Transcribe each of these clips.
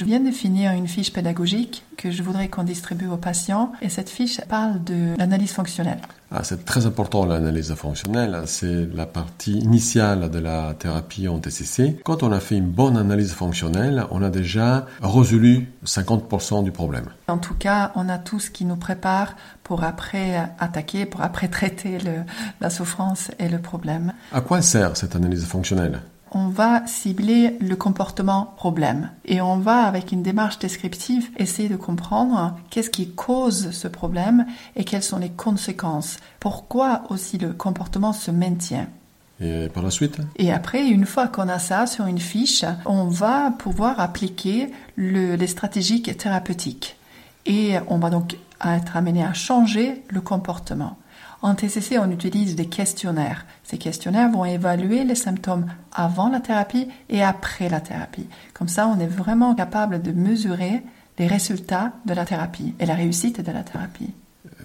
Je viens de finir une fiche pédagogique que je voudrais qu'on distribue aux patients et cette fiche parle de l'analyse fonctionnelle. Ah, c'est très important l'analyse fonctionnelle, c'est la partie initiale de la thérapie en TCC. Quand on a fait une bonne analyse fonctionnelle, on a déjà résolu 50% du problème. En tout cas, on a tout ce qui nous prépare pour après attaquer, pour après traiter la souffrance et le problème. À quoi sert cette analyse fonctionnelle? On va cibler le comportement problème et on va, avec une démarche descriptive, essayer de comprendre qu'est-ce qui cause ce problème et quelles sont les conséquences. Pourquoi aussi le comportement se maintient. Et par la suite? Et après, une fois qu'on a ça sur une fiche, on va pouvoir appliquer les stratégies thérapeutiques. Et on va donc être amené à changer le comportement. En TCC, on utilise des questionnaires. Ces questionnaires vont évaluer les symptômes avant la thérapie et après la thérapie. Comme ça, on est vraiment capable de mesurer les résultats de la thérapie et la réussite de la thérapie.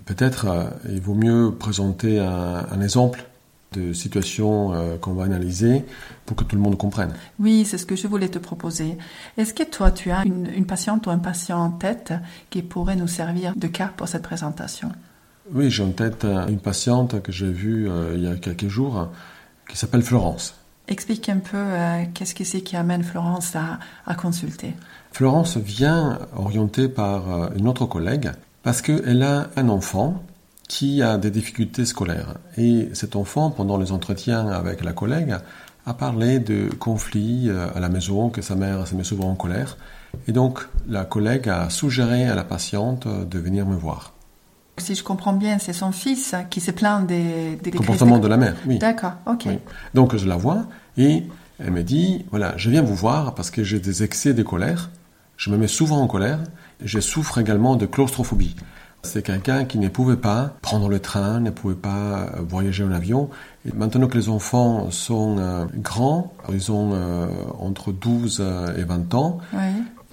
Peut-être euh, il vaut mieux présenter un, exemple de situation euh, qu'on va analyser pour que tout le monde comprenne. Oui, c'est ce que je voulais te proposer. Est-ce que toi, tu as une, une patiente ou un patient en tête qui pourrait nous servir de cas pour cette présentation? Oui, j'ai en tête une patiente que j'ai vue euh, il y a quelques jours qui s'appelle Florence. Explique un peu euh, qu'est-ce que c'est qui amène Florence à, consulter. Florence vient orientée par euh, une autre collègue parce qu'elle a un enfant qui a des difficultés scolaires. Et cet enfant, pendant les entretiens avec la collègue, a parlé de conflits à la maison, que sa mère se met souvent en colère. Et donc, la collègue a suggéré à la patiente de venir me voir. Si je comprends bien, c'est son fils qui se plaint des, des comportements de la mère. Oui. D'accord, ok. Donc je la vois et elle me dit voilà, je viens vous voir parce que j'ai des excès de colère. Je me mets souvent en colère. Je souffre également de claustrophobie. C'est quelqu'un qui ne pouvait pas prendre le train, ne pouvait pas voyager en avion. Et maintenant que les enfants sont euh, grands, ils ont euh, entre 12 et 20 ans, oui.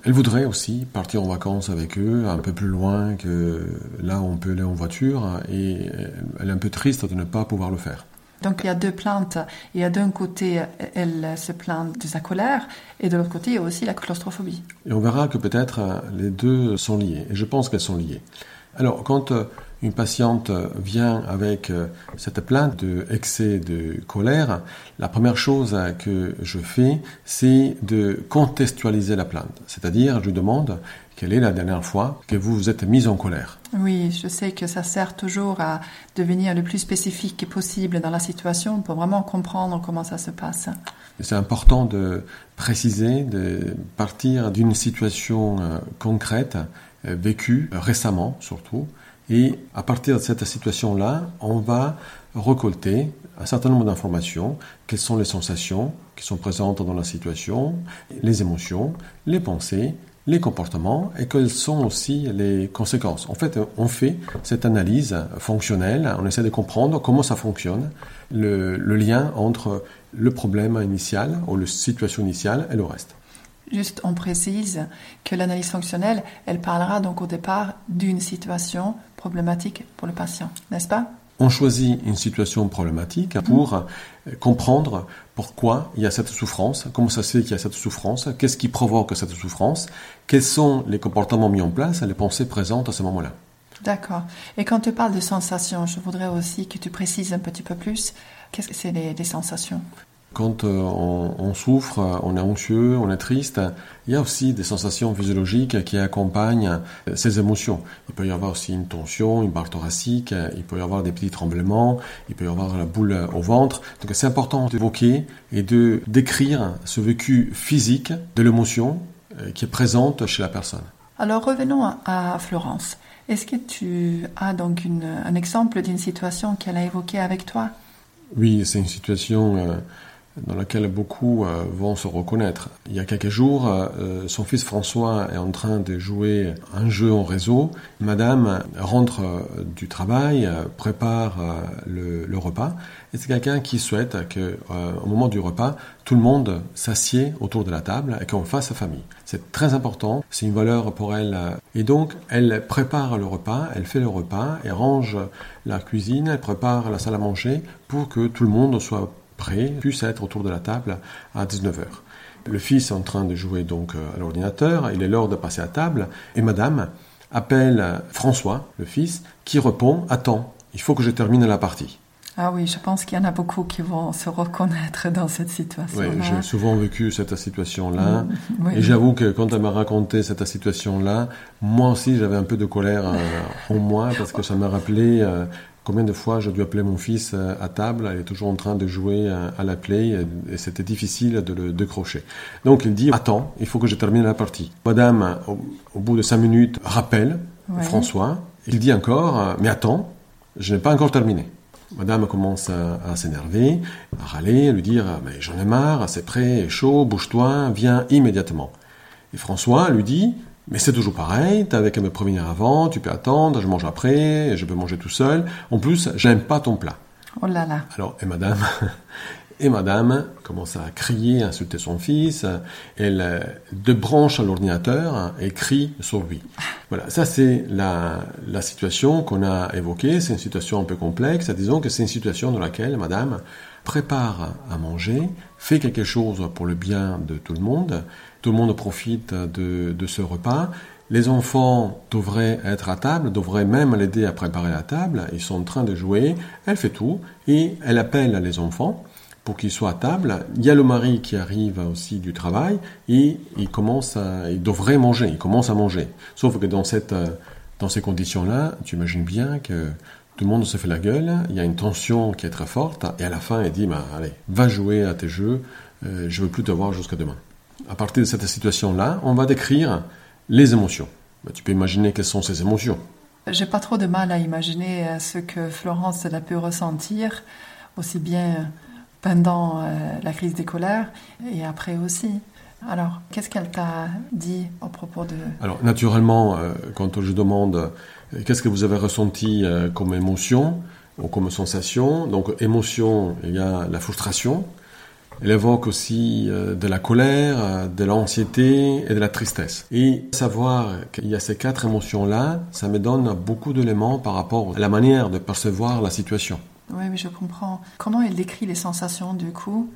Elle voudrait aussi partir en vacances avec eux, un peu plus loin que là où on peut aller en voiture, et elle est un peu triste de ne pas pouvoir le faire. Donc il y a deux plaintes. Il y a d'un côté, elle se plaint de sa colère, et de l'autre côté, il y a aussi la claustrophobie. Et on verra que peut-être les deux sont liés, et je pense qu'elles sont liées. Alors, quand une patiente vient avec euh, cette plainte d'excès de colère, la première chose que je fais, c'est de contextualiser la plainte. C'est-à-dire, je lui demande quelle est la dernière fois que vous vous êtes mise en colère. Oui, je sais que ça sert toujours à devenir le plus spécifique possible dans la situation pour vraiment comprendre comment ça se passe. C'est important de préciser, de partir d'une situation euh, concrète, euh, vécue récemment surtout, et à partir de cette situation-là, on va récolter un certain nombre d'informations. Quelles sont les sensations qui sont présentes dans la situation, les émotions, les pensées, les comportements et quelles sont aussi les conséquences. En fait, on fait cette analyse fonctionnelle, on essaie de comprendre comment ça fonctionne, le, le lien entre le problème initial ou la situation initiale et le reste. Juste, on précise que l'analyse fonctionnelle, elle parlera donc au départ d'une situation problématique pour le patient, n'est-ce pas? On choisit une situation problématique pour euh, comprendre pourquoi il y a cette souffrance, comment ça se fait qu'il y a cette souffrance, qu'est-ce qui provoque cette souffrance, quels sont les comportements mis en place et les pensées présentes à ce moment-là. D'accord. Et quand tu parles de sensations, je voudrais aussi que tu précises un petit peu plus qu'est-ce que c'est les, les sensations? Quand euh, on, souffre, on est anxieux, on est triste, il y a aussi des sensations physiologiques qui accompagnent euh, ces émotions. Il peut y avoir aussi une tension, une barre thoracique, il peut y avoir des petits tremblements, il peut y avoir la boule au ventre. Donc c'est important d'évoquer et de décrire ce vécu physique de l'émotion euh, qui est présente chez la personne. Alors revenons à Florence. Est-ce que tu as donc un exemple d'une situation qu'elle a évoquée avec toi? Oui, c'est une situation dans laquelle beaucoup euh, vont se reconnaître. Il y a quelques jours, euh, son fils François est en train de jouer un jeu en réseau. Madame rentre euh, du travail, prépare le, repas, et c'est quelqu'un qui souhaite que, au moment du repas, tout le monde s'assied autour de la table et qu'on fasse sa famille. C'est très important, c'est une valeur pour elle. Et donc, elle prépare le repas, elle fait le repas, elle range la cuisine, elle prépare la salle à manger pour que tout le monde soit prêt, puisse être autour de la table à 19h. Le fils est en train de jouer donc à l'ordinateur, il est l'heure de passer à table, et madame appelle François, le fils, qui répond Attends, il faut que je termine la partie. Ah oui, je pense qu'il y en a beaucoup qui vont se reconnaître dans cette situation. Oui, j'ai souvent vécu cette situation-là. Mm, et j'avoue que quand elle m'a raconté cette situation-là, moi aussi j'avais un peu de colère euh, en moi parce que ça m'a rappelé euh, combien de fois j'ai dû appeler mon fils euh, à table? Il est toujours en train de jouer à la play et, c'était difficile de le décrocher. Donc il dit Attends, il faut que je termine la partie. Madame, au, bout de cinq minutes, rappelle François. Il dit encore Mais attends, je n'ai pas encore terminé. Madame commence à, s'énerver, à râler, à lui dire Mais j'en ai marre, c'est prêt, chaud, bouge-toi, viens immédiatement. Et François lui dit Mais c'est toujours pareil, t'avais qu'à me prévenir avant, tu peux attendre, je mange après, je peux manger tout seul. En plus, j'aime pas ton plat. Oh là là. Alors, et madame, et madame commence à crier, à insulter son fils. Elle euh, débranche l'ordinateur et crie sur lui. Voilà, ça c'est la, la situation qu'on a évoquée. C'est une situation un peu complexe. Disons que c'est une situation dans laquelle madame prépare à manger, fait quelque chose pour le bien de tout le monde. Tout le monde profite de, ce repas. Les enfants devraient être à table, devraient même l'aider à préparer la table. Ils sont en train de jouer. Elle fait tout et elle appelle les enfants pour qu'ils soient à table. Il y a le mari qui arrive aussi du travail et il commence à, il devrait manger, il commence à manger. Sauf que dans cette, dans ces conditions-là, tu imagines bien que tout le monde se fait la gueule, il y a une tension qui est très forte et à la fin, il dit, bah, allez, va jouer à tes jeux, euh, je veux plus te voir jusqu'à demain. À partir de cette situation-là, on va décrire les émotions. Bah, tu peux imaginer quelles sont ces émotions. J'ai pas trop de mal à imaginer euh, ce que Florence a pu ressentir, aussi bien pendant euh, la crise des colères et après aussi. Alors, qu'est-ce qu'elle t'a dit au propos de... Alors, naturellement, euh, quand je demande euh, qu'est-ce que vous avez ressenti comme émotion ou comme sensation, donc émotion, il y a la frustration, elle évoque aussi de la colère, de l'anxiété et de la tristesse. Et savoir qu'il y a ces quatre émotions-là, ça me donne beaucoup d'éléments par rapport à la manière de percevoir la situation. Oui, mais je comprends. Comment elle décrit les sensations du coup?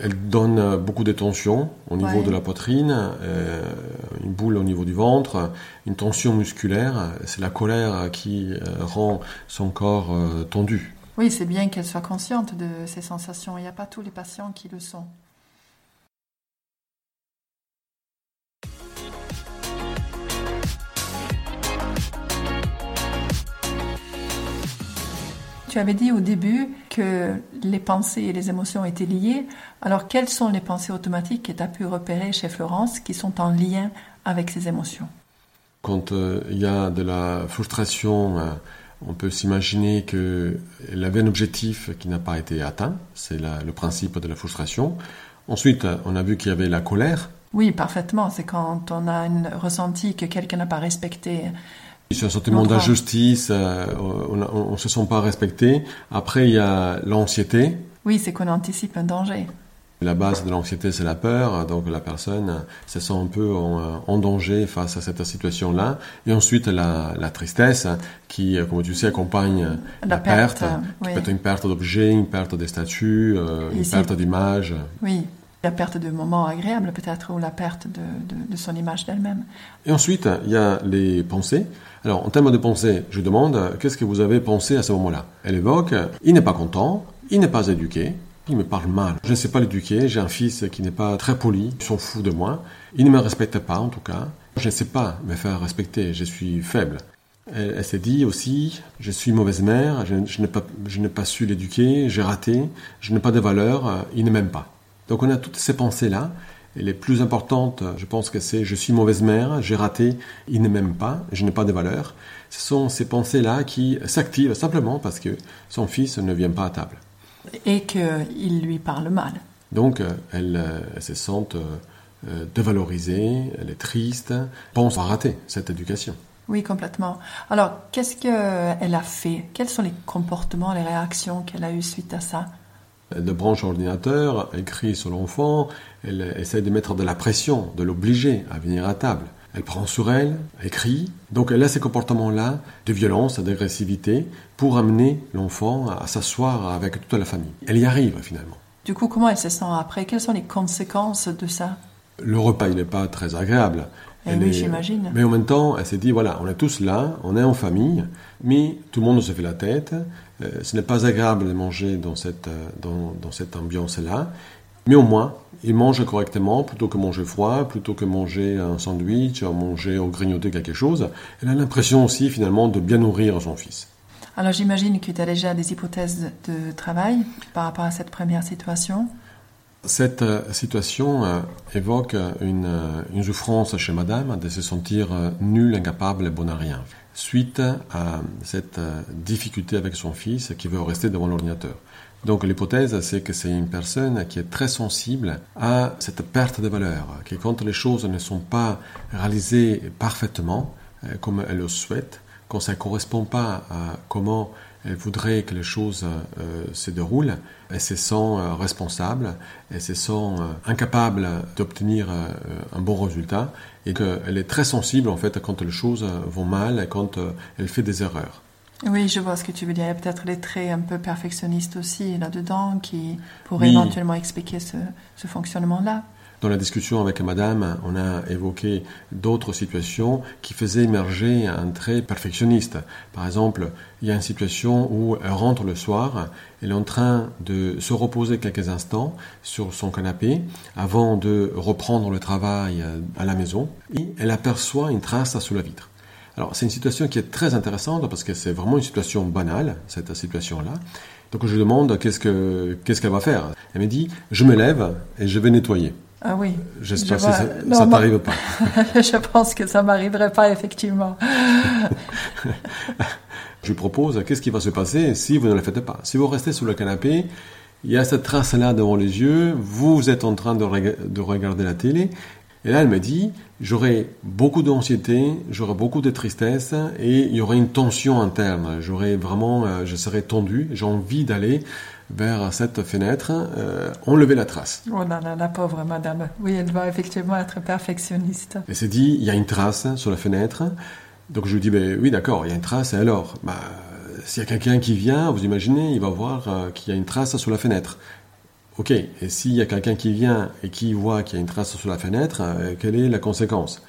Elle donne beaucoup de tension au niveau de la poitrine, euh, une boule au niveau du ventre, une tension musculaire. C'est la colère qui euh, rend son corps euh, tendu. Oui, c'est bien qu'elle soit consciente de ces sensations. Il n'y a pas tous les patients qui le sont. Tu avais dit au début que les pensées et les émotions étaient liées. Alors, quelles sont les pensées automatiques que tu as pu repérer chez Florence qui sont en lien avec ces émotions? Quand euh, il y a de la frustration, euh, on peut s'imaginer qu'elle avait un objectif qui n'a pas été atteint. C'est le principe de la frustration. Ensuite, on a vu qu'il y avait la colère. Oui, parfaitement. C'est quand on a un ressenti que quelqu'un n'a pas respecté c'est un sentiment d'injustice, euh, on ne se sent pas respecté. Après, il y a l'anxiété. Oui, c'est qu'on anticipe un danger. La base de l'anxiété, c'est la peur. Donc la personne se sent un peu en, danger face à cette situation-là. Et ensuite, la, tristesse qui, comme tu sais, accompagne la, perte. peut être une perte d'objet, une perte des statuts, euh, une perte d'image. Oui, la perte de moments agréables peut-être, ou la perte de, son image d'elle-même. Et ensuite, il y a les pensées. Alors, en termes de pensée, je demande qu'est-ce que vous avez pensé à ce moment-là? Elle évoque il n'est pas content, il n'est pas éduqué, il me parle mal. Je ne sais pas l'éduquer, j'ai un fils qui n'est pas très poli, il s'en fout de moi, il ne me respecte pas en tout cas. Je ne sais pas me faire respecter, je suis faible. Elle, s'est dit aussi, je suis mauvaise mère, je, je n'ai pas, pas, su l'éduquer, j'ai raté, je n'ai pas de valeur, il ne m'aime pas. Donc on a toutes ces pensées-là, et les plus importantes, je pense que c'est je suis mauvaise mère, j'ai raté, il ne m'aime pas, je n'ai pas de valeur. Ce sont ces pensées-là qui s'activent simplement parce que son fils ne vient pas à table. Et qu'il lui parle mal. Donc elle, euh, se sent euh, dévalorisée, elle est triste, pense à rater cette éducation. Oui, complètement. Alors, qu'est-ce qu'elle a fait? Quels sont les comportements, les réactions qu'elle a eues suite à ça? De branche ordinateur, elle crie sur l'enfant, elle essaie de mettre de la pression, de l'obliger à venir à table. Elle prend sur elle, elle crie. Donc elle a ces comportements-là de violence, d'agressivité, pour amener l'enfant à s'asseoir avec toute la famille. Elle y arrive finalement. Du coup, comment elle se sent après? Quelles sont les conséquences de ça? Le repas, il n'est pas très agréable. Eh oui, j'imagine. Mais en même temps, elle s'est dit, voilà, on est tous là, on est en famille, mais tout le monde se fait la tête. Euh, ce n'est pas agréable de manger dans cette, euh, dans, dans cette ambiance-là. Mais au moins, il mange correctement plutôt que manger froid, plutôt que manger un sandwich, manger au grignoter quelque chose. Elle a l'impression aussi finalement de bien nourrir son fils. Alors j'imagine que tu as déjà des hypothèses de travail par rapport à cette première situation. Cette euh, situation euh, évoque une, une, souffrance chez madame de se sentir nulle, incapable et bonne à rien, suite à cette difficulté avec son fils qui veut rester devant l'ordinateur. Donc l'hypothèse, c'est que c'est une personne qui est très sensible à cette perte de valeur, que quand les choses ne sont pas réalisées parfaitement, comme elle le souhaite, quand ça ne correspond pas à comment elle voudrait que les choses euh, se déroulent, elle se sent euh, responsable, elle se sent euh, incapable d'obtenir un bon résultat et qu'elle est très sensible en fait quand les choses vont mal et quand elle fait des erreurs. Oui, je vois ce que tu veux dire. Il y a peut-être les traits un peu perfectionnistes aussi là-dedans qui pourraient éventuellement expliquer ce, ce fonctionnement-là. Dans la discussion avec madame, on a évoqué d'autres situations qui faisaient émerger un trait perfectionniste. Par exemple, il y a une situation où elle rentre le soir, elle est en train de se reposer quelques instants sur son canapé avant de reprendre le travail à la maison et elle aperçoit une trace sous la vitre. Alors, c'est une situation qui est très intéressante parce que c'est vraiment une situation banale, cette situation-là. Donc, je lui demande qu'est-ce qu'elle va faire? Elle me dit, je me lève et je vais nettoyer. Ah oui. J'espère que ça, ne t'arrive pas. je pense que ça m'arriverait pas, effectivement. je lui propose, qu'est-ce qui va se passer si vous ne le faites pas? Si vous restez sur le canapé, il y a cette trace-là devant les yeux, vous êtes en train de, de regarder la télé, et là, elle me dit, j'aurai beaucoup d'anxiété, j'aurai beaucoup de tristesse, et il y aurait une tension interne. J'aurais vraiment, euh, je serais tendu, j'ai envie d'aller vers cette fenêtre, euh, enlever la trace. Oh là là, la pauvre madame. Oui, elle va effectivement être perfectionniste. Elle s'est dit, il y a une trace sur la fenêtre. Donc je lui dis, ben, oui d'accord, il y a une trace, et alors? Bah, S'il y a quelqu'un qui vient, vous imaginez, il va voir euh, qu'il y a une trace sur la fenêtre. Ok, et s'il y a quelqu'un qui vient et qui voit qu'il y a une trace sur la fenêtre, euh, quelle est la conséquence?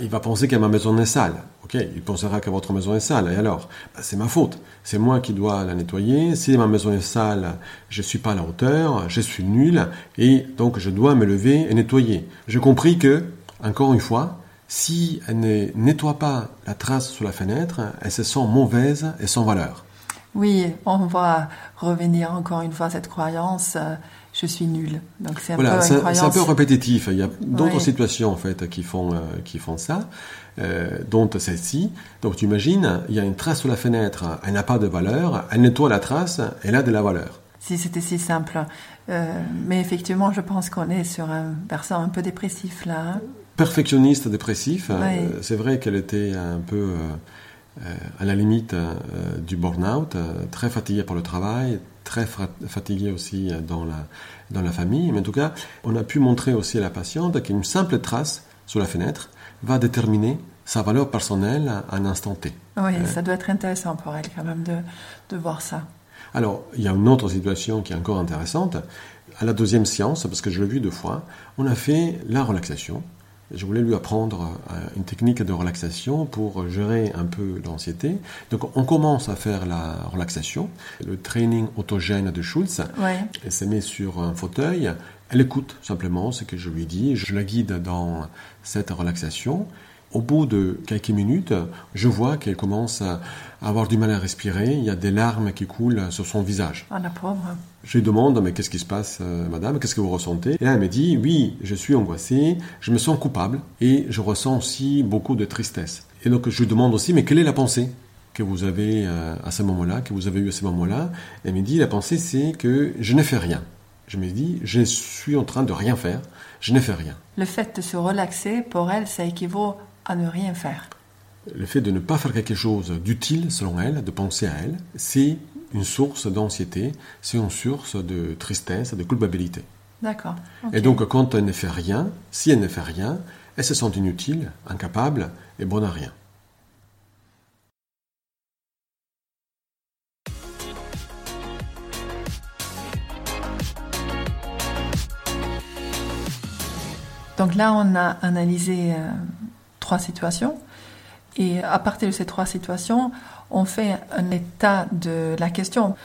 Il va penser que ma maison est sale. Ok, il pensera que votre maison est sale. Et alors bah, C'est ma faute. C'est moi qui dois la nettoyer. Si ma maison est sale, je suis pas à la hauteur, je suis nul, et donc je dois me lever et nettoyer. J'ai compris que, encore une fois, si elle ne nettoie pas la trace sur la fenêtre, elle se sent mauvaise et sans valeur. Oui, on va revenir encore une fois à cette croyance. Je suis nul. Donc c'est un, peu un peu répétitif. Il y a d'autres situations en fait qui font euh, qui font ça, euh, dont celle-ci. Donc tu imagines, il y a une trace sur la fenêtre, elle n'a pas de valeur, elle nettoie la trace, elle a de la valeur. Si c'était si simple, euh, mais effectivement, je pense qu'on est sur un versant un peu dépressif là. Hein. Perfectionniste dépressif. C'est vrai qu'elle était un peu à la limite du burn-out, très fatiguée par le travail, très fatigué aussi dans la, dans la famille. Mais en tout cas, on a pu montrer aussi à la patiente qu'une simple trace sur la fenêtre va déterminer sa valeur personnelle à un instant T. Oui, euh, ça doit être intéressant pour elle quand même de, de voir ça. Alors, il y a une autre situation qui est encore intéressante. À la deuxième séance, parce que je l'ai vu deux fois, on a fait la relaxation je voulais lui apprendre euh, une technique de relaxation pour gérer un peu l'anxiété. Donc on commence à faire la relaxation, le training autogène de Schultz. Elle se met sur un fauteuil, elle écoute simplement ce que je lui dis, je la guide dans cette relaxation. Au bout de quelques minutes, je vois qu'elle commence à avoir du mal à respirer. Il y a des larmes qui coulent sur son visage. Ah, la pauvre. Je lui demande, mais qu'est-ce qui se passe, euh, madame? Qu'est-ce que vous ressentez? Et elle me dit, oui, je suis angoissée, je me sens coupable et je ressens aussi beaucoup de tristesse. Et donc, je lui demande aussi, mais quelle est la pensée que vous avez euh, à ce moment-là, que vous avez eu à ce moment-là? Elle me dit, la pensée, c'est que je ne fais rien. Je me dis, je suis en train de rien faire, je ne fais rien. Le fait de se relaxer, pour elle, ça équivaut à ne rien faire. Le fait de ne pas faire quelque chose d'utile, selon elle, de penser à elle, c'est une source d'anxiété, c'est une source de tristesse, de culpabilité. D'accord. Et donc, quand elle ne fait rien, si elle ne fait rien, elle se sent inutile, incapable et bonne à rien. Donc là, on a analysé euh, trois situations. Et à partir de ces trois situations, on fait un état de la question.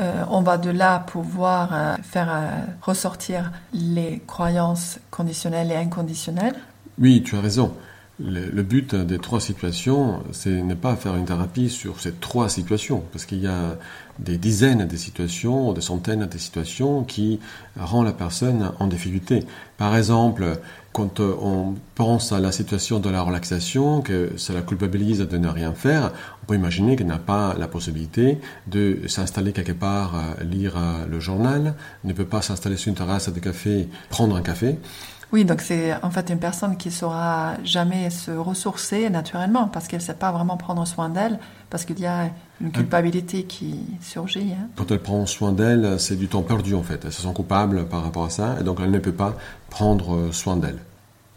Euh, on va de là pouvoir euh, faire euh, ressortir les croyances conditionnelles et inconditionnelles. Oui, tu as raison. Le, but des trois situations, c'est n'est pas faire une thérapie sur ces trois situations, parce qu'il y a des dizaines de situations, des centaines de situations qui rendent la personne en difficulté. Par exemple, quand on pense à la situation de la relaxation, que ça la culpabilise de ne rien faire, on peut imaginer qu'elle n'a pas la possibilité de s'installer quelque part, lire le journal, ne peut pas s'installer sur une terrasse de café, prendre un café. Oui, donc c'est en fait une personne qui saura jamais se ressourcer naturellement parce qu'elle ne sait pas vraiment prendre soin d'elle parce qu'il y a une culpabilité qui surgit. Hein. Quand elle prend soin d'elle, c'est du temps perdu en fait. Elle se sent coupable par rapport à ça et donc elle ne peut pas prendre soin d'elle.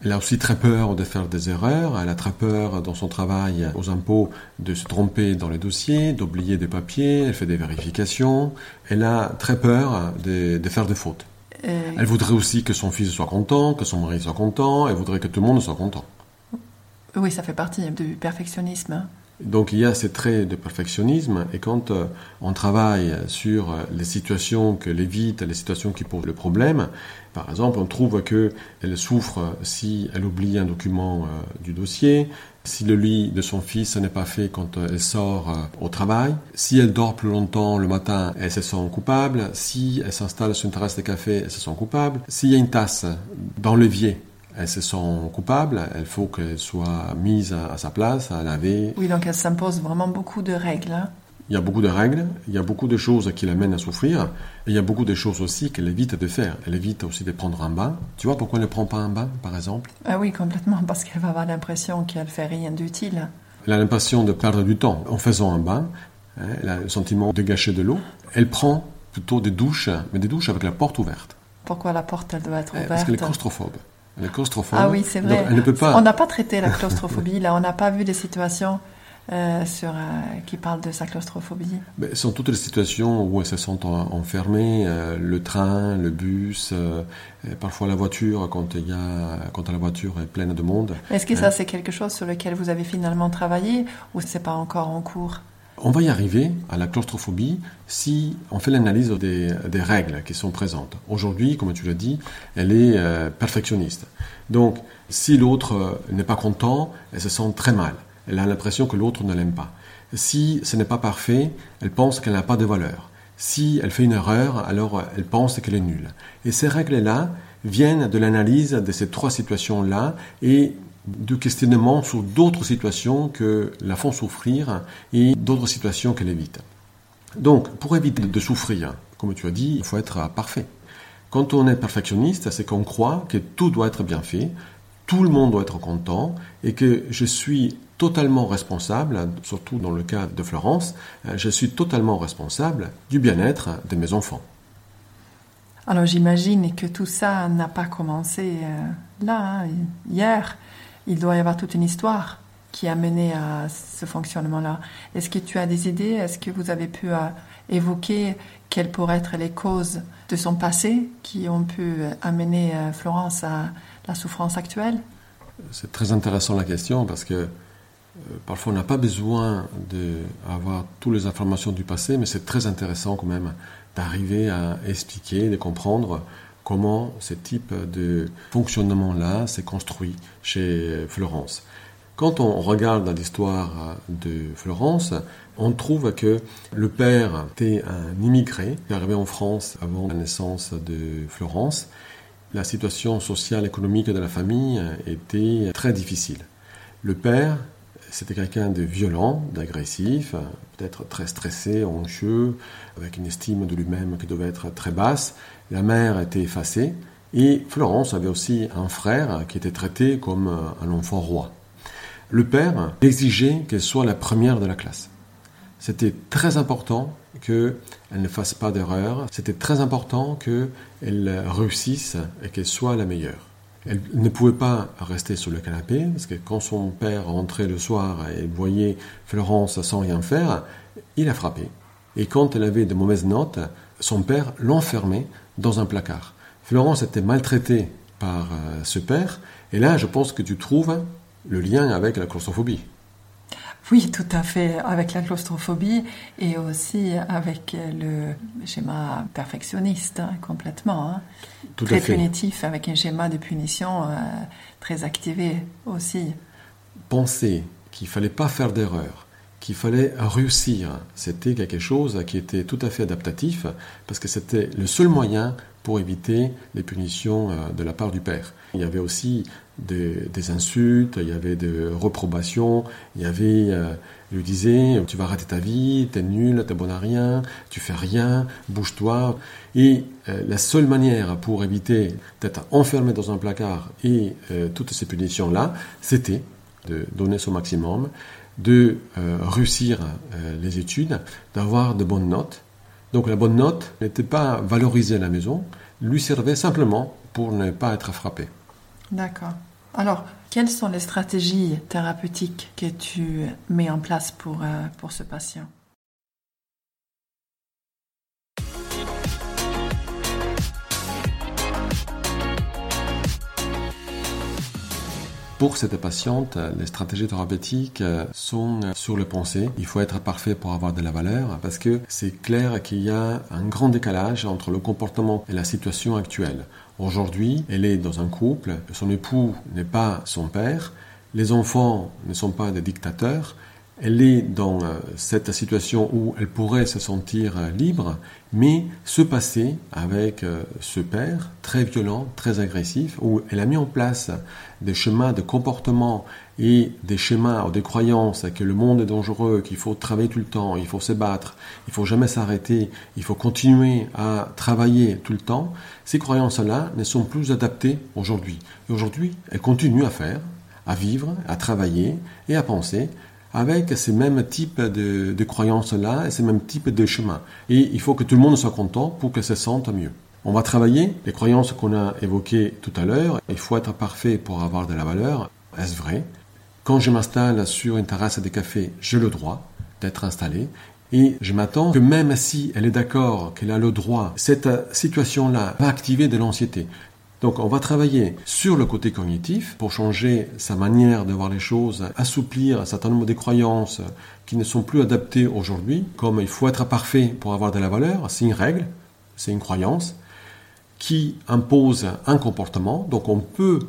Elle a aussi très peur de faire des erreurs, elle a très peur dans son travail aux impôts de se tromper dans les dossiers, d'oublier des papiers, elle fait des vérifications, elle a très peur de, de faire des fautes. Euh, elle voudrait aussi que son fils soit content, que son mari soit content, elle voudrait que tout le monde soit content. Oui, ça fait partie du perfectionnisme. Donc il y a ces traits de perfectionnisme et quand euh, on travaille sur euh, les situations qu'elle évite, les situations qui posent le problème, par exemple, on trouve qu'elle souffre si elle oublie un document du dossier, si le lit de son fils n'est pas fait quand elle sort au travail, si elle dort plus longtemps le matin, elle se sent coupable, si elle s'installe sur une terrasse de café, elle se sent coupable, s'il y a une tasse dans l'évier, elles se sent coupables, il faut qu'elles soient mises à, sa place, à laver. Oui, donc elle s'impose vraiment beaucoup de règles. Hein. Il y a beaucoup de règles, il y a beaucoup de choses qui l'amènent à souffrir, et il y a beaucoup de choses aussi qu'elle évite de faire. Elle évite aussi de prendre un bain. Tu vois pourquoi elle ne prend pas un bain, par exemple? Ah Oui, complètement, parce qu'elle va avoir l'impression qu'elle fait rien d'utile. Elle a l'impression de perdre du temps en faisant un bain, hein, elle a le sentiment de gâcher de l'eau. Elle prend plutôt des douches, mais des douches avec la porte ouverte. Pourquoi la porte, elle doit être ouverte Parce qu'elle est claustrophobe. Elle est claustrophobe. Ah oui, c'est vrai. Elle ne peut pas... On n'a pas traité la claustrophobie, là. On n'a pas vu des situations euh, sur, euh, qui parlent de sa claustrophobie. Mais sont toutes les situations où elles se sentent enfermées. Euh, le train, le bus, parfois la voiture, quand, il y a, quand la voiture est pleine de monde. Est-ce que ça, c'est quelque chose sur lequel vous avez finalement travaillé ou c'est pas encore en cours? On va y arriver à la claustrophobie si on fait l'analyse des, règles qui sont présentes. Aujourd'hui, comme tu l'as dit, elle est perfectionniste. Donc, si l'autre n'est pas content, elle se sent très mal. Elle a l'impression que l'autre ne l'aime pas. Si ce n'est pas parfait, elle pense qu'elle n'a pas de valeur. Si elle fait une erreur, alors elle pense qu'elle est nulle. Et ces règles-là viennent de l'analyse de ces trois situations-là et de questionnement sur d'autres situations que la font souffrir et d'autres situations qu'elle évite. Donc, pour éviter de souffrir, comme tu as dit, il faut être parfait. Quand on est perfectionniste, c'est qu'on croit que tout doit être bien fait, tout le monde doit être content et que je suis totalement responsable, surtout dans le cas de Florence, je suis totalement responsable du bien-être de mes enfants. Alors j'imagine que tout ça n'a pas commencé euh, là, hein, hier il doit y avoir toute une histoire qui a mené à ce fonctionnement-là. Est-ce que tu as des idées? Est-ce que vous avez pu euh, évoquer quelles pourraient être les causes de son passé qui ont pu amener euh, Florence à la souffrance actuelle? C'est très intéressant la question parce que euh, parfois on n'a pas besoin d'avoir toutes les informations du passé, mais c'est très intéressant quand même d'arriver à expliquer, de comprendre comment ce type de fonctionnement-là s'est construit chez Florence. Quand on regarde l'histoire de Florence, on trouve que le père était un immigré qui est arrivé en France avant la naissance de Florence. La situation sociale et économique de la famille était très difficile. Le père, c'était quelqu'un de violent, d'agressif, peut-être très stressé, anxieux, avec une estime de lui-même qui devait être très basse. La mère était effacée et Florence avait aussi un frère qui était traité comme un enfant roi. Le père exigeait qu'elle soit la première de la classe. C'était très important qu'elle ne fasse pas d'erreur. C'était très important qu'elle réussisse et qu'elle soit la meilleure. Elle ne pouvait pas rester sur le canapé, parce que quand son père rentrait le soir et voyait Florence sans rien faire, il a frappé. Et quand elle avait de mauvaises notes, son père l'enfermait dans un placard. Florence était maltraitée par euh, ce père. Et là, je pense que tu trouves le lien avec la claustrophobie. Oui, tout à fait, avec la claustrophobie et aussi avec le schéma perfectionniste, hein, complètement. Hein. Tout très à fait. punitif, avec un schéma de punition euh, très activé aussi. Penser qu'il fallait pas faire d'erreur, qu'il fallait réussir, c'était quelque chose qui était tout à fait adaptatif, parce que c'était le seul moyen pour éviter les punitions euh, de la part du père. Il y avait aussi des, insultes, il y avait des reprobations, il y avait, euh, lui disait, tu vas rater ta vie, t'es nul, t'es bon à rien, tu fais rien, bouge-toi. Et euh, la seule manière pour éviter d'être enfermé dans un placard et euh, toutes ces punitions-là, c'était de donner son maximum, de euh, réussir les études, d'avoir de bonnes notes. Donc la bonne note n'était pas valorisée à la maison, lui servait simplement pour ne pas être frappé. D'accord. Alors, quelles sont les stratégies thérapeutiques que tu mets en place pour, euh, pour ce patient? Pour cette patiente, les stratégies thérapeutiques euh, sont sur le pensée. Il faut être parfait pour avoir de la valeur parce que c'est clair qu'il y a un grand décalage entre le comportement et la situation actuelle. Aujourd'hui, elle est dans un couple, son époux n'est pas son père, les enfants ne sont pas des dictateurs, elle est dans euh, cette situation où elle pourrait se sentir euh, libre, mais ce passé avec euh, ce père très violent, très agressif, où elle a mis en place des schémas de comportement et des schémas ou des croyances que le monde est dangereux, qu'il faut travailler tout le temps, il faut se battre, il faut jamais s'arrêter, il faut continuer à travailler tout le temps, ces croyances-là ne sont plus adaptées aujourd'hui. Et aujourd'hui, elle continue à faire, à vivre, à travailler et à penser avec ces mêmes types de, croyances-là et ces mêmes types de chemins. Et il faut que tout le monde soit content pour que se sente mieux. On va travailler les croyances qu'on a évoquées tout à l'heure. Il faut être parfait pour avoir de la valeur. Est-ce vrai? Quand je m'installe sur une terrasse de café, j'ai le droit d'être installé. Et je m'attends que même si elle est d'accord, qu'elle a le droit, cette situation-là va activer de l'anxiété. Donc on va travailler sur le côté cognitif pour changer sa manière de voir les choses, assouplir un certain nombre de croyances qui ne sont plus adaptées aujourd'hui, comme il faut être parfait pour avoir de la valeur, c'est une règle, c'est une croyance qui impose un comportement. Donc on peut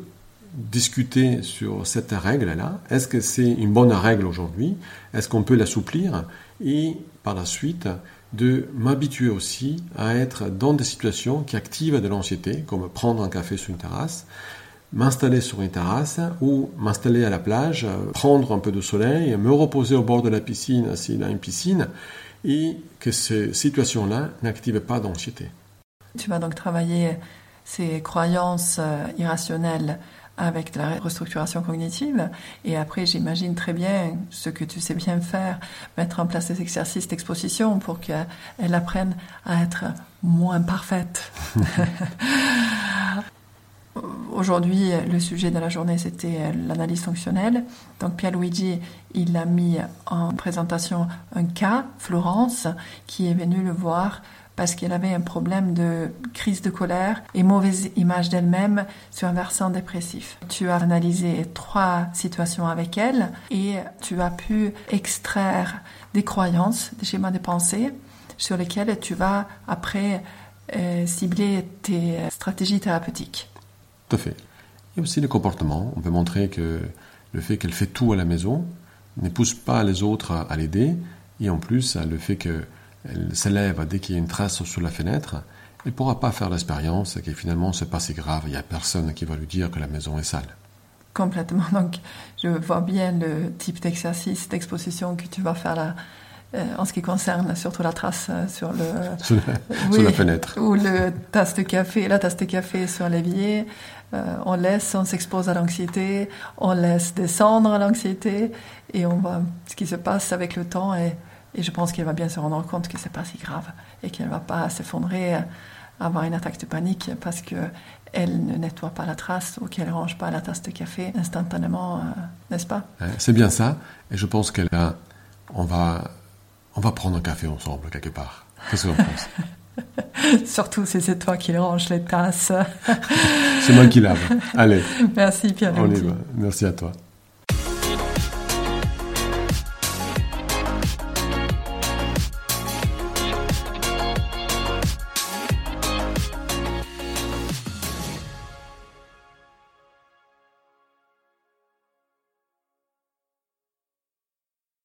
discuter sur cette règle-là. Est-ce que c'est une bonne règle aujourd'hui? Est-ce qu'on peut l'assouplir? Et par la suite, de m'habituer aussi à être dans des situations qui activent de l'anxiété, comme prendre un café sur une terrasse, m'installer sur une terrasse ou m'installer à la plage, prendre un peu de soleil, me reposer au bord de la piscine s'il a une piscine, et que ces situations-là n'activent pas d'anxiété. Tu vas donc travailler ces croyances irrationnelles avec de la restructuration cognitive. Et après, j'imagine très bien ce que tu sais bien faire, mettre en place des exercices d'exposition pour qu'elle apprenne à être moins parfaite. Aujourd'hui, le sujet de la journée, c'était l'analyse fonctionnelle. Donc, Pierluigi, il a mis en présentation un cas, Florence, qui est venue le voir parce qu'elle avait un problème de crise de colère et mauvaise image d'elle-même sur un versant dépressif. Tu as analysé trois situations avec elle et tu as pu extraire des croyances, des schémas de pensée sur lesquels tu vas après euh, cibler tes stratégies thérapeutiques. Tout à fait. Et aussi le comportement. On peut montrer que le fait qu'elle fait tout à la maison ne pousse pas les autres à l'aider et en plus le fait que elle s'élève dès qu'il y a une trace sur la fenêtre, elle ne pourra pas faire l'expérience que finalement c'est pas si grave, il n'y a personne qui va lui dire que la maison est sale. Complètement. Donc, je vois bien le type d'exercice, d'exposition que tu vas faire là, euh, en ce qui concerne surtout la trace euh, sur le sur, la, oui, sur la, fenêtre ou le tasse de café, la tasse de café sur l'évier. Euh, on laisse, on s'expose à l'anxiété, on laisse descendre l'anxiété et on voit ce qui se passe avec le temps et et je pense qu'elle va bien se rendre compte que c'est pas si grave et qu'elle va pas s'effondrer, avoir une attaque de panique parce que elle ne nettoie pas la trace ou qu'elle range pas la tasse de café instantanément, euh, n'est-ce pas? C'est bien ça. Et je pense qu'elle on va, on va prendre un café ensemble quelque part. Qu'est-ce que tu penses Surtout si c'est toi qui range les tasses. c'est moi qui lave. Allez. Merci Pierre. On y va. Merci à toi.